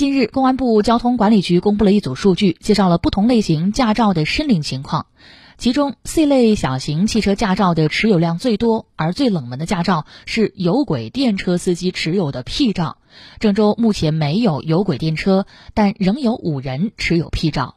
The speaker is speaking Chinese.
近日公安部交通管理局公布了一组数据介绍了不同类型驾照的申领情况。其中 c 类小型汽车驾照的持有量最多而最冷门的驾照是有轨电车司机持有的 p 照。郑州目前没有有轨电车但仍有五人持有 p 照。